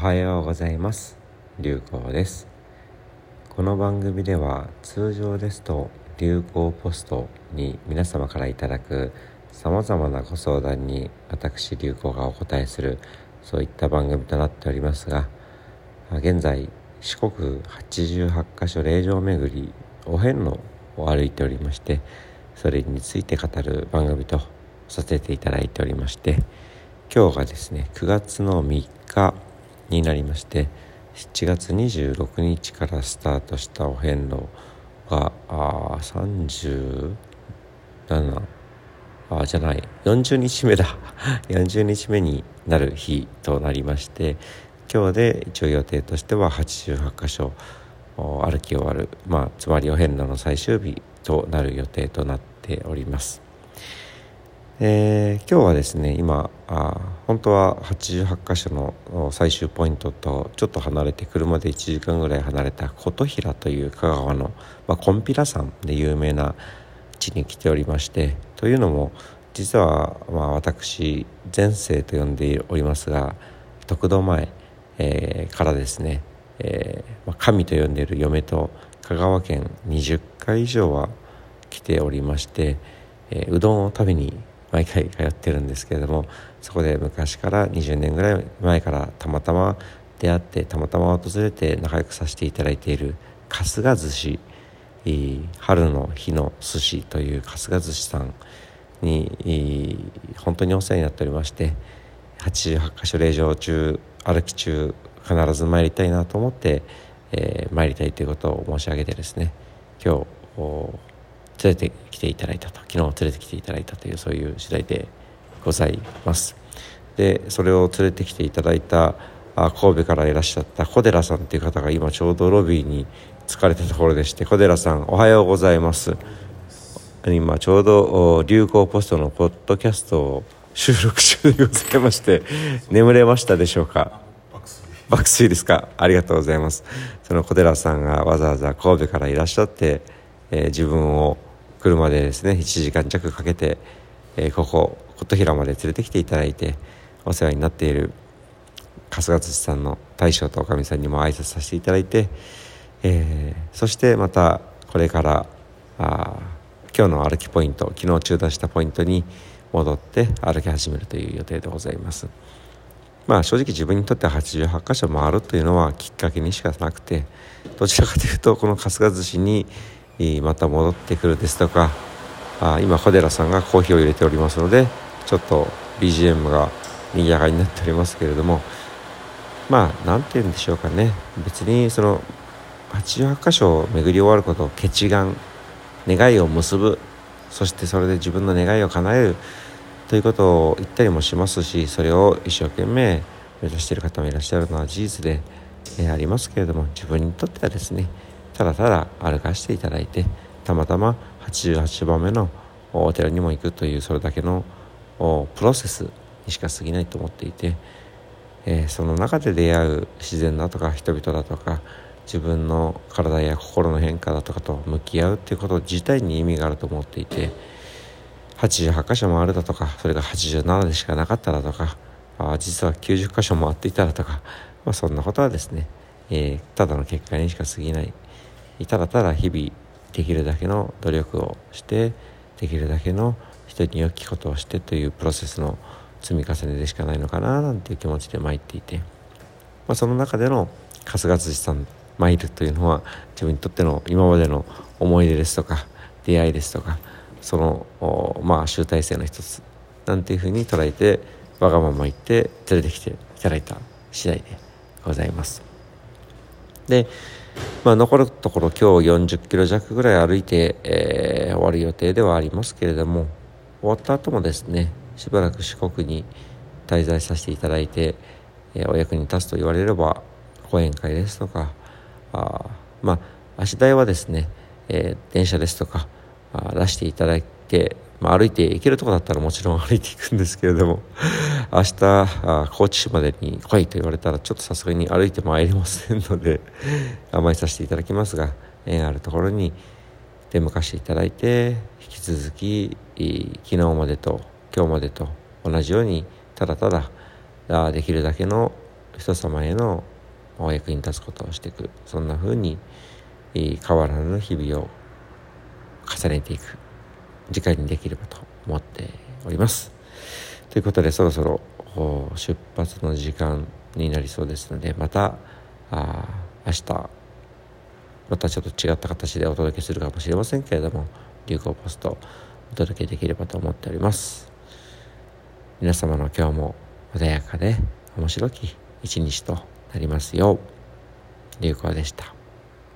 おはようございます。流行です。この番組では通常ですと流行ポストに皆様からいただくさまざまなご相談に私流行がお答えするそういった番組となっておりますが現在四国88カ所霊場巡りお遍路を歩いておりましてそれについて語る番組とさせていただいておりまして今日がですね9月の3日になりまして7月26日からスタートしたお遍路があ37あじゃない40日目だ 40日目になる日となりまして今日で一応予定としては88箇所歩き終わる、まあ、つまりお遍路の最終日となる予定となっております。えー、今日はですね今あ本当は88箇所の最終ポイントとちょっと離れて車で1時間ぐらい離れた琴平という香川の、まあ、コンピラ山で有名な地に来ておりましてというのも実は、まあ、私前世と呼んでおりますが得度前、えー、からですね、えー、神と呼んでいる嫁と香川県20回以上は来ておりまして、えー、うどんを食べに毎回通ってるんですけれどもそこで昔から20年ぐらい前からたまたま出会ってたまたま訪れて仲良くさせていただいている春日寿司春の日の寿司という春日寿司さんに本当にお世話になっておりまして88か所霊場中歩き中必ず参りたいなと思って、えー、参りたいということを申し上げてですね今日連れてきていただいたと昨日連れてきていただいたというそういう次第でございます。でそれを連れてきていただいたあ神戸からいらっしゃった小寺さんという方が今ちょうどロビーに疲れたところでして小寺さんおはようございます。今ちょうど流行ポストのポッドキャストを収録中でございまして 眠れましたでしょうか？爆睡ですか？ありがとうございます。その小寺さんがわざわざ神戸からいらっしゃって、えー、自分を車でですね1時間弱かけて、え、ここ琴平まで連れてきていただいてお世話になっている春日土さんの大将とおかみさんにも挨拶させていただいて、えー、そしてまたこれからあ今日の歩きポイント昨日中断したポイントに戻って歩き始めるという予定でございます。まあ正直自分にとって88箇所回るというのはきっかけにしかなくてどちらかというとこの春日寿司にまた戻ってくるですとかあ今小寺さんがコーヒーを入れておりますのでちょっと BGM が賑やかになっておりますけれどもまあ何て言うんでしょうかね。別にその88箇所を巡り終わることを決願願いを結ぶそしてそれで自分の願いを叶えるということを言ったりもしますしそれを一生懸命目指している方もいらっしゃるのは事実で、えありますけれども自分にとってはですねただただ歩かせていただいてたまたま88番目のお寺にも行くというそれだけのプロセスにしか過ぎないと思っていて、えー、その中で出会う自然だとか人々だとか自分の体や心の変化だとかと向き合うっていうこと自体に意味があると思っていて88箇所もあるだとかそれが87でしかなかっただとかあ実は90箇所もあっていただとか、まあ、そんなことはですね、えー、ただの結果にしか過ぎない。ただただ日々できるだけの努力をしてできるだけの人に良きことをしてというプロセスの積み重ねでしかないのかななんていう気持ちで参っていて、まあ、その中での春日辻さん参るというのは自分にとっての今までの思い出ですとか出会いですとかそのまあ集大成の一つなんていうふうに捉えてわがまま言って連れてきていただいた次第でございます。でまあ、残るところ今日40キロ弱ぐらい歩いて、えー、終わる予定ではありますけれども終わった後もですねしばらく四国に滞在させていただいて、えー、お役に立つと言われれば講演会ですとかあまあ足代はですね、えー、電車ですとかあ出していただいてまあ、歩いて行けるとこだったらもちろん歩いていくんですけれども明日あ高知市までに来いと言われたらちょっとさすがに歩いてまいりませんので 甘えさせていただきますが縁あるところに出向かしていただいて引き続き昨日までと今日までと同じようにただただできるだけの人様へのお役に立つことをしていくそんな風に変わらぬ日々を重ねていく時間にできればと思っております。ということでそろそろ出発の時間になりそうですのでまたあ明日またちょっと違った形でお届けするかもしれませんけれども流行ポストお届けできればと思っております。皆様の今日も穏やかで面白き一日となりますよう流行でした。